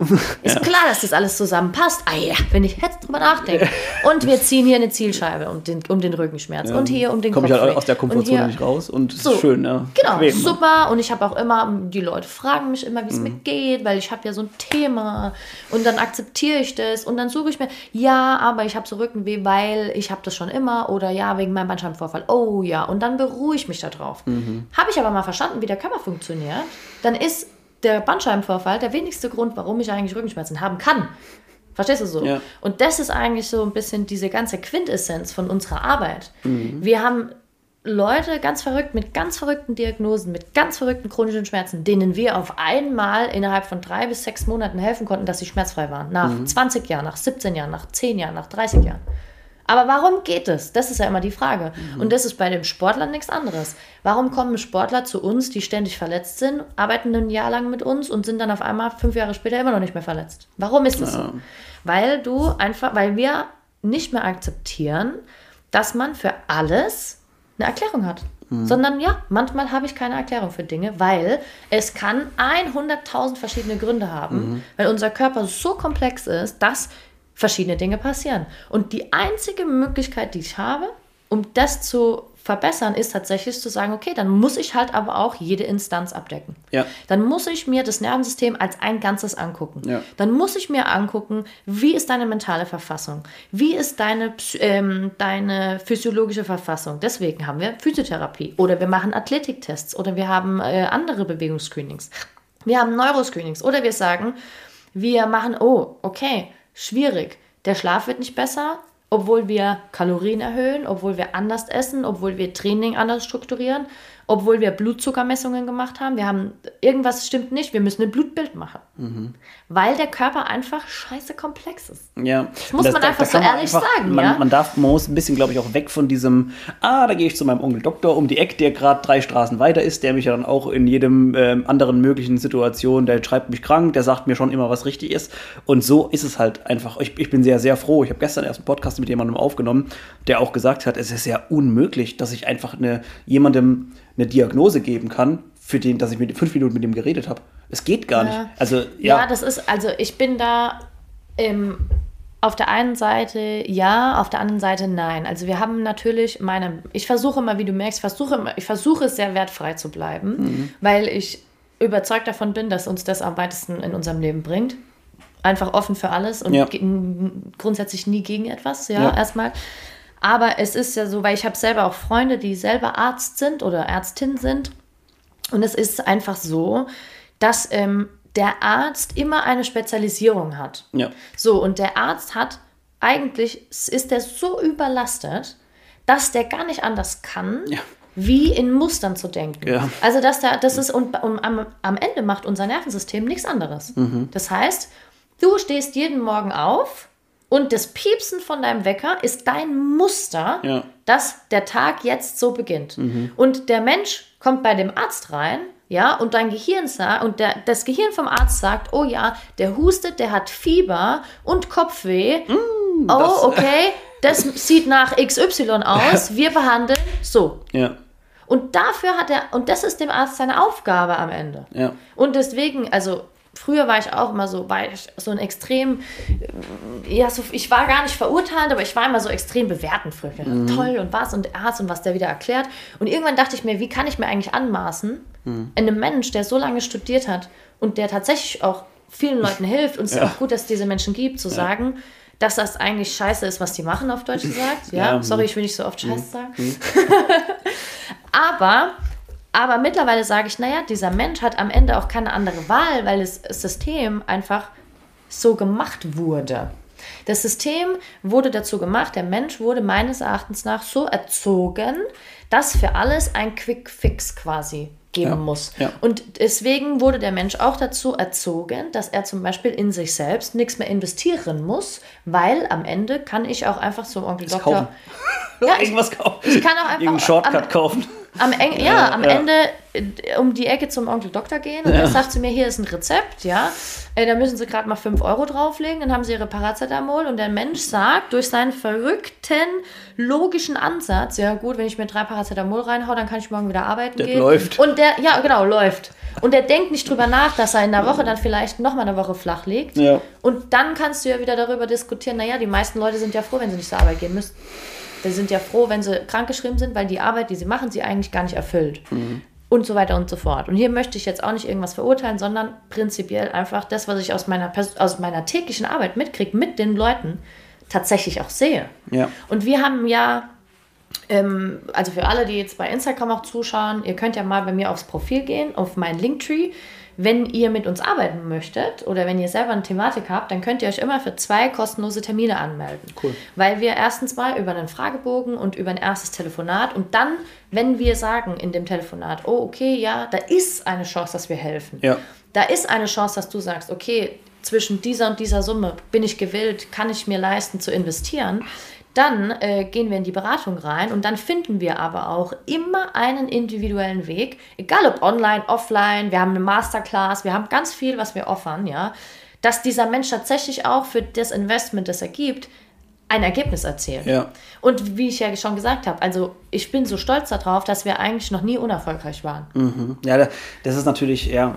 Ist klar, dass das alles zusammenpasst. Ah ja, wenn ich jetzt drüber nachdenke. Und wir ziehen hier eine Zielscheibe um den, um den Rückenschmerz und hier um den Komme ich halt Kopfweh. aus der Komfortzone nicht raus und es So. ist schön, ja. Genau, Bequem, ne? super. Und ich habe auch immer, die Leute fragen mich immer, wie es Mhm. mir geht, weil ich habe ja so ein Thema. Und dann akzeptiere ich das. Und dann suche ich mir, ja, aber ich habe so Rückenweh, weil ich habe das schon immer. Oder ja, wegen meinem Bandscheibenvorfall. Oh ja. Und dann beruhige ich mich darauf. Mhm. Habe ich aber mal verstanden, wie der Körper funktioniert, dann ist der Bandscheibenvorfall der wenigste Grund, warum ich eigentlich Rückenschmerzen haben kann. Verstehst du so? Ja. Und das ist eigentlich so ein bisschen diese ganze Quintessenz von unserer Arbeit. Mhm. Wir haben Leute ganz verrückt mit ganz verrückten Diagnosen, mit ganz verrückten chronischen Schmerzen, denen wir auf einmal innerhalb von drei bis sechs Monaten helfen konnten, dass sie schmerzfrei waren. Nach 20 Jahren, nach 17 Jahren, nach 10 Jahren, nach 30 Jahren. Aber warum geht es? Das ist ja immer die Frage. Und das ist bei dem Sportler nichts anderes. Warum kommen Sportler zu uns, die ständig verletzt sind, arbeiten ein Jahr lang mit uns und sind dann auf einmal fünf Jahre später immer noch nicht mehr verletzt? Warum ist das so? Weil du einfach, weil wir nicht mehr akzeptieren, dass man für alles eine Erklärung hat. Sondern ja, manchmal habe ich keine Erklärung für Dinge, weil es kann 100.000 verschiedene Gründe haben, weil unser Körper so komplex ist, dass verschiedene Dinge passieren. Und die einzige Möglichkeit, die ich habe, um das zu verbessern, ist tatsächlich zu sagen, okay, dann muss ich halt aber auch jede Instanz abdecken. Ja. Dann muss ich mir das Nervensystem als ein Ganzes angucken. Ja. Dann muss ich mir angucken, wie ist deine mentale Verfassung? Wie ist deine, ähm, deine physiologische Verfassung? Deswegen haben wir Physiotherapie oder wir machen Athletiktests oder wir haben äh, andere Bewegungsscreenings. Wir haben Neuroscreenings oder wir sagen, wir machen, oh, okay, schwierig. Der Schlaf wird nicht besser. obwohl wir Kalorien erhöhen, obwohl wir anders essen, obwohl wir Training anders strukturieren, obwohl wir Blutzuckermessungen gemacht haben. Wir haben irgendwas stimmt nicht, wir müssen ein Blutbild machen. Mhm. Weil der Körper einfach scheiße komplex ist. Ja. Das muss man einfach so ehrlich sagen, man, ja? Man darf, man muss ein bisschen, glaube ich, auch weg von diesem, ah, da gehe ich zu meinem Onkel Doktor um die Ecke, der gerade drei Straßen weiter ist, der mich ja dann auch in jedem ähm, anderen möglichen Situation, der schreibt mich krank, der sagt mir schon immer, was richtig ist. Und so ist es halt einfach. Ich, ich bin sehr, sehr froh. Ich habe gestern erst einen Podcast mit jemandem aufgenommen, der auch gesagt hat, es ist ja unmöglich, dass ich einfach eine, jemandem eine Diagnose geben kann, für den, dass ich mit fünf Minuten mit ihm geredet habe. Es geht gar Ja. nicht. Also, Ja, ja. das ist, also ich bin da ähm, auf der einen Seite ja, auf der anderen Seite nein. Also wir haben natürlich meine, ich versuche immer, wie du merkst, versuche immer, ich versuche es sehr wertfrei zu bleiben, Mhm. weil ich überzeugt davon bin, dass uns das am weitesten in unserem Leben bringt. Einfach offen für alles und Ja. grundsätzlich nie gegen etwas, ja, Ja. erstmal. Aber es ist ja so, weil ich habe selber auch Freunde, die selber Arzt sind oder Ärztin sind. Und es ist einfach so, dass ähm, der Arzt immer eine Spezialisierung hat. ja. So, und der Arzt hat eigentlich, ist der so überlastet, dass der gar nicht anders kann, Ja. wie in Mustern zu denken. Ja. Also, dass der, das ist, und, und am, am Ende macht unser Nervensystem nichts anderes. Mhm. Das heißt, du stehst jeden Morgen auf und das Piepsen von deinem Wecker ist dein Muster, Ja. dass der Tag jetzt so beginnt. Und der Mensch kommt bei dem Arzt rein, ja, und dein Gehirn sagt, und der, das Gehirn vom Arzt sagt, oh ja, der hustet, der hat Fieber und Kopfweh. oh, okay, das sieht nach XY aus, wir behandeln so. Ja. Und dafür hat er, und das ist dem Arzt seine Aufgabe am Ende. Ja. Und deswegen, also früher war ich auch immer so, war ich so ein extrem, äh, ja, so, ich war gar nicht verurteilend, aber ich war immer so extrem bewertend früher. Dachte, Toll und was und Arzt und was der wieder erklärt. Und irgendwann dachte ich mir, wie kann ich mir eigentlich anmaßen, einem Mensch, der so lange studiert hat und der tatsächlich auch vielen Leuten hilft und es ist Ja. auch gut, dass es diese Menschen gibt, zu sagen, dass das eigentlich scheiße ist, was die machen, auf Deutsch gesagt. Ja, Ja, sorry, ich will nicht so oft Scheiße sagen. Aber, aber mittlerweile sage ich, naja, dieser Mensch hat am Ende auch keine andere Wahl, weil das System einfach so gemacht wurde. Das System wurde dazu gemacht, der Mensch wurde meines Erachtens nach so erzogen, dass für alles ein Quick Fix quasi geben Ja, muss. ja. Und deswegen wurde der Mensch auch dazu erzogen, dass er zum Beispiel in sich selbst nichts mehr investieren muss, weil am Ende kann ich auch einfach zum Onkel Doktor. kaufen. Ja, ich, Irgendwas kaufen. ich kann auch einfach Irgendeinen Shortcut am- kaufen. Am, Eng, ja, Ja, am ja. Ende äh, um die Ecke zum Onkel Doktor gehen und der sagt zu mir, hier ist ein Rezept, ja, da müssen Sie gerade mal 5 Euro drauflegen, dann haben Sie Ihre Paracetamol und der Mensch sagt durch seinen verrückten logischen Ansatz, ja gut, wenn ich mir drei Paracetamol reinhau, dann kann ich morgen wieder arbeiten Der gehen. läuft. Und der, ja genau, läuft. Und der denkt nicht drüber nach, dass er in der Woche dann vielleicht nochmal eine Woche flach liegt. Ja. Und dann kannst du ja wieder darüber diskutieren, naja, die meisten Leute sind ja froh, wenn sie nicht zur Arbeit gehen müssen. Die sind ja froh, wenn sie krankgeschrieben sind, weil die Arbeit, die sie machen, sie eigentlich gar nicht erfüllt. Und so weiter und so fort. Und hier möchte ich jetzt auch nicht irgendwas verurteilen, sondern prinzipiell einfach das, was ich aus meiner, aus meiner täglichen Arbeit mitkriege, mit den Leuten, tatsächlich auch sehe. Ja. Und wir haben ja, ähm, also für alle, die jetzt bei Instagram auch zuschauen, ihr könnt ja mal bei mir aufs Profil gehen, auf mein Linktree. Wenn ihr mit uns arbeiten möchtet oder wenn ihr selber eine Thematik habt, dann könnt ihr euch immer für zwei kostenlose Termine anmelden. Cool. Weil wir erstens mal über einen Fragebogen und über ein erstes Telefonat und dann, wenn wir sagen in dem Telefonat, oh okay, ja, da ist eine Chance, dass wir helfen. Ja. Da ist eine Chance, dass du sagst, okay, zwischen dieser und dieser Summe bin ich gewillt, kann ich mir leisten zu investieren. Dann äh, gehen wir in die Beratung rein und dann finden wir aber auch immer einen individuellen Weg, egal ob online, offline, wir haben eine Masterclass, wir haben ganz viel, was wir offern, ja, dass dieser Mensch tatsächlich auch für das Investment, das er gibt, ein Ergebnis erzielt. Ja. Und wie ich ja schon gesagt habe, also ich bin so stolz darauf, dass wir eigentlich noch nie unerfolgreich waren. Ja, da- das ist natürlich ja,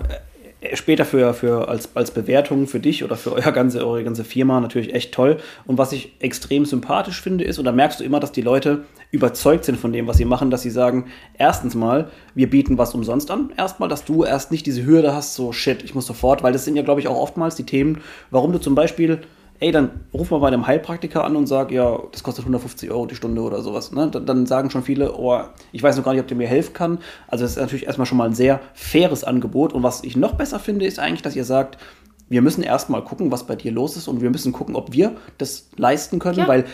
später für, für als, als Bewertung für dich oder für euer ganze, eure ganze Firma natürlich echt toll. Und was ich extrem sympathisch finde, ist, und da merkst du immer, dass die Leute überzeugt sind von dem, was sie machen, dass sie sagen, erstens mal, wir bieten was umsonst an. Erstmal, dass du erst nicht diese Hürde hast, so shit, ich muss sofort, weil das sind ja, glaube ich, auch oftmals die Themen, warum du zum Beispiel ey, dann ruf mal bei einem Heilpraktiker an und sag, ja, das kostet 150 Euro die Stunde oder sowas. Ne? Dann, sagen schon viele, oh, ich weiß noch gar nicht, ob der mir helfen kann. Also das ist natürlich erstmal schon mal ein sehr faires Angebot. Und was ich noch besser finde, ist eigentlich, dass ihr sagt, wir müssen erstmal gucken, was bei dir los ist und wir müssen gucken, ob wir das leisten können, Ja. weil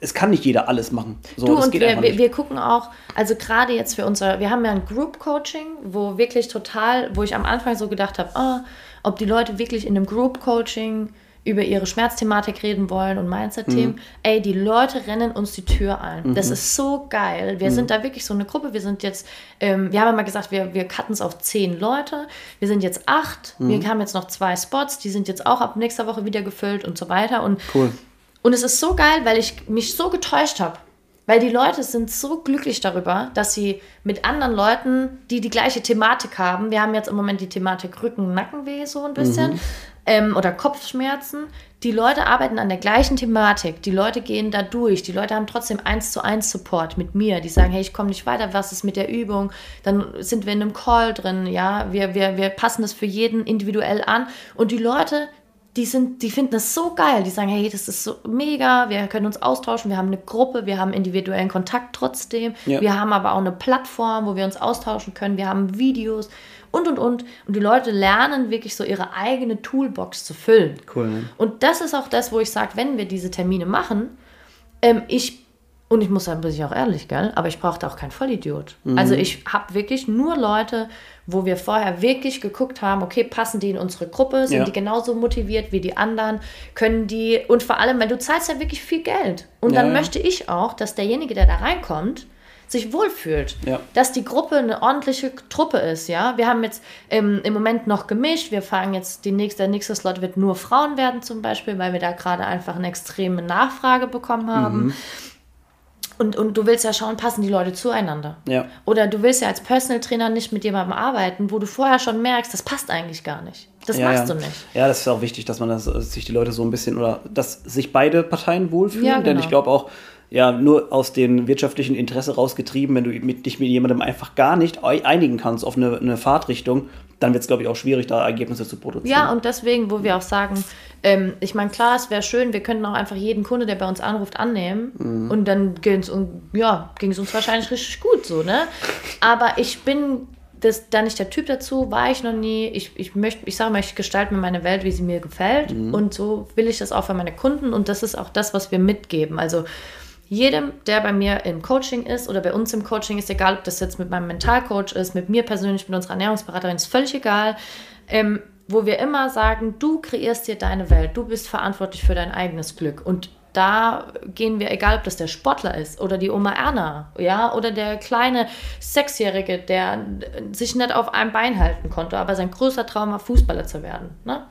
es kann nicht jeder alles machen. So, Du und wir, wir, wir gucken auch, also gerade jetzt für unser, wir haben ja ein Group Coaching, wo wirklich total, wo ich am Anfang so gedacht habe, ah, ob die Leute wirklich in einem Group Coaching über ihre Schmerzthematik reden wollen und Mindset-Themen. Ey, die Leute rennen uns die Tür ein. Das ist so geil. Wir sind da wirklich so eine Gruppe. Wir sind jetzt, ähm, wir haben ja mal gesagt, wir, wir cutten es auf zehn Leute. Wir sind jetzt acht. Wir haben jetzt noch zwei Spots. Die sind jetzt auch ab nächster Woche wieder gefüllt und so weiter. Und Cool. und es ist so geil, weil ich mich so getäuscht habe. Weil die Leute sind so glücklich darüber, dass sie mit anderen Leuten, die die gleiche Thematik haben, wir haben jetzt im Moment die Thematik Rücken, Nackenweh so ein bisschen, ähm, oder Kopfschmerzen, die Leute arbeiten an der gleichen Thematik, die Leute gehen da durch, die Leute haben trotzdem eins zu eins Support mit mir, die sagen, hey, ich komme nicht weiter, was ist mit der Übung? Dann sind wir in einem Call drin, ja, wir, wir, wir passen das für jeden individuell an. Und die Leute die sind, die finden das so geil. Die sagen, hey, das ist so mega, wir können uns austauschen, wir haben eine Gruppe, wir haben individuellen Kontakt trotzdem, Ja. wir haben aber auch eine Plattform, wo wir uns austauschen können, wir haben Videos und und und. Und die Leute lernen wirklich so ihre eigene Toolbox zu füllen. Cool. Ne? Und das ist auch das, wo ich sage, wenn wir diese Termine machen, ähm, ich, und ich muss sagen, bin ich auch ehrlich, gell, aber ich brauchte auch keinen Vollidiot. Also ich habe wirklich nur Leute, wo wir vorher wirklich geguckt haben, okay, passen die in unsere Gruppe, sind Ja. die genauso motiviert wie die anderen, können die, und vor allem, weil du zahlst ja wirklich viel Geld. Und Ja, dann ja. möchte ich auch, dass derjenige, der da reinkommt, sich wohlfühlt. Ja. Dass die Gruppe eine ordentliche Truppe ist, ja. Wir haben jetzt ähm, im Moment noch gemischt. Wir fangen jetzt, die nächste, der nächste Slot wird nur Frauen werden zum Beispiel, weil wir da gerade einfach eine extreme Nachfrage bekommen haben. Mhm. Und, und du willst ja schauen, passen die Leute zueinander. Ja. Oder du willst ja als Personal Trainer nicht mit jemandem arbeiten, wo du vorher schon merkst, das passt eigentlich gar nicht. Das ja, machst ja. du nicht. Ja, das ist auch wichtig, dass man das, äh, sich die Leute so ein bisschen oder dass sich beide Parteien wohlfühlen. Ja, Denn genau. ich glaube auch, ja, nur aus dem wirtschaftlichen Interesse rausgetrieben, wenn du mit, dich mit jemandem einfach gar nicht ei- einigen kannst auf eine, eine Fahrtrichtung, dann wird es, glaube ich, auch schwierig, da Ergebnisse zu produzieren. Ja, und deswegen, wo wir auch sagen, ähm, ich meine, klar, es wäre schön, wir könnten auch einfach jeden Kunde, der bei uns anruft, annehmen. Mhm. Und dann ging es ja, uns wahrscheinlich richtig gut so, ne? Aber ich bin das, da nicht der Typ dazu, war ich noch nie. Ich, ich möchte, ich sage mal, ich gestalte mir meine Welt, wie sie mir gefällt. Mhm. Und so will ich das auch für meine Kunden. Und das ist auch das, was wir mitgeben. Also jedem, der bei mir im Coaching ist oder bei uns im Coaching ist, egal ob das jetzt mit meinem Mentalcoach ist, mit mir persönlich, mit unserer Ernährungsberaterin, ist völlig egal. Ähm, wo wir immer sagen, du kreierst dir deine Welt, du bist verantwortlich für dein eigenes Glück. Und da gehen wir, egal ob das der Sportler ist oder die Oma Erna, ja, oder der kleine Sechsjährige, der sich nicht auf einem Bein halten konnte, aber sein größter Traum war, Fußballer zu werden. Ne?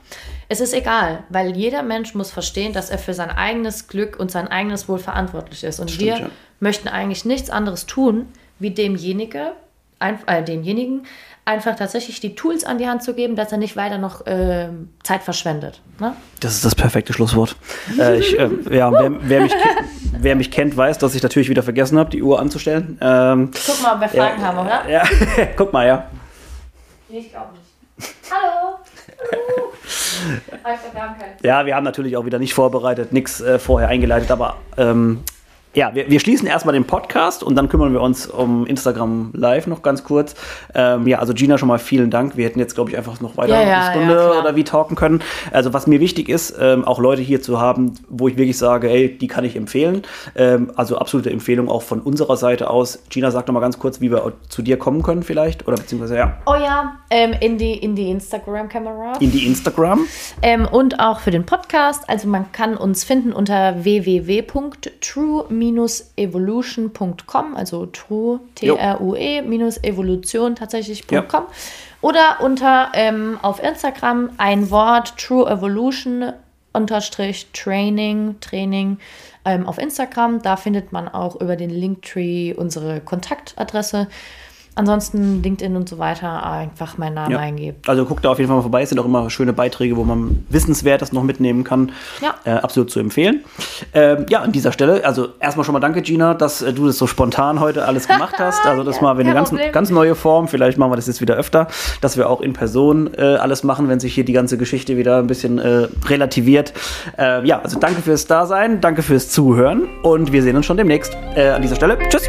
Es ist egal, weil jeder Mensch muss verstehen, dass er für sein eigenes Glück und sein eigenes Wohl verantwortlich ist. Und Stimmt, wir ja. möchten eigentlich nichts anderes tun, wie demjenige, ein, äh, demjenigen einfach tatsächlich die Tools an die Hand zu geben, dass er nicht weiter noch ähm, Zeit verschwendet. Ne? Das ist das perfekte Schlusswort. äh, ich, äh, ja, wer, wer, mich, wer mich kennt, weiß, dass ich natürlich wieder vergessen habe, die Uhr anzustellen. Ähm, Guck mal, ob wir Fragen haben, oder? ja, guck mal, ja. Ich glaube nicht. Hallo! Ja, wir haben natürlich auch wieder nicht vorbereitet, nichts äh, vorher eingeleitet, aber ähm, ja, wir, wir schließen erstmal den Podcast und dann kümmern wir uns um Instagram Live noch ganz kurz. Ähm, ja, also Gina, schon mal vielen Dank. Wir hätten jetzt, glaube ich, einfach noch weiter Ja, ja, eine Stunde ja, oder wie talken können. Also was mir wichtig ist, ähm, auch Leute hier zu haben, wo ich wirklich sage, ey, die kann ich empfehlen. Ähm, also absolute Empfehlung auch von unserer Seite aus. Gina, sag noch mal ganz kurz, wie wir zu dir kommen können vielleicht oder beziehungsweise ja, Oh ja, ähm, in die, in die Instagram-Kamera. in die Instagram. Ähm, und auch für den Podcast. Also man kann uns finden unter www.true-evolution.com, also true, T-R-U-E, minus Evolution tatsächlich.com. Oder unter ähm, auf Instagram ein Wort True Evolution unterstrich Training, Training ähm, auf Instagram. Da findet man auch über den Linktree unsere Kontaktadresse. Ansonsten LinkedIn und so weiter einfach meinen Namen Ja. eingeben. Also guckt da auf jeden Fall mal vorbei. Es sind auch immer schöne Beiträge, wo man Wissenswertes noch mitnehmen kann. Ja. Äh, absolut zu empfehlen. Ähm, ja, an dieser Stelle, also erstmal schon mal danke, Gina, dass äh, du das so spontan heute alles gemacht hast. Also das Ja, mal eine ganz, ganz neue Form. Vielleicht machen wir das jetzt wieder öfter, dass wir auch in Person äh, alles machen, wenn sich hier die ganze Geschichte wieder ein bisschen äh, relativiert. Äh, ja, also danke fürs Dasein, danke fürs Zuhören und wir sehen uns schon demnächst. Äh, an dieser Stelle, tschüss.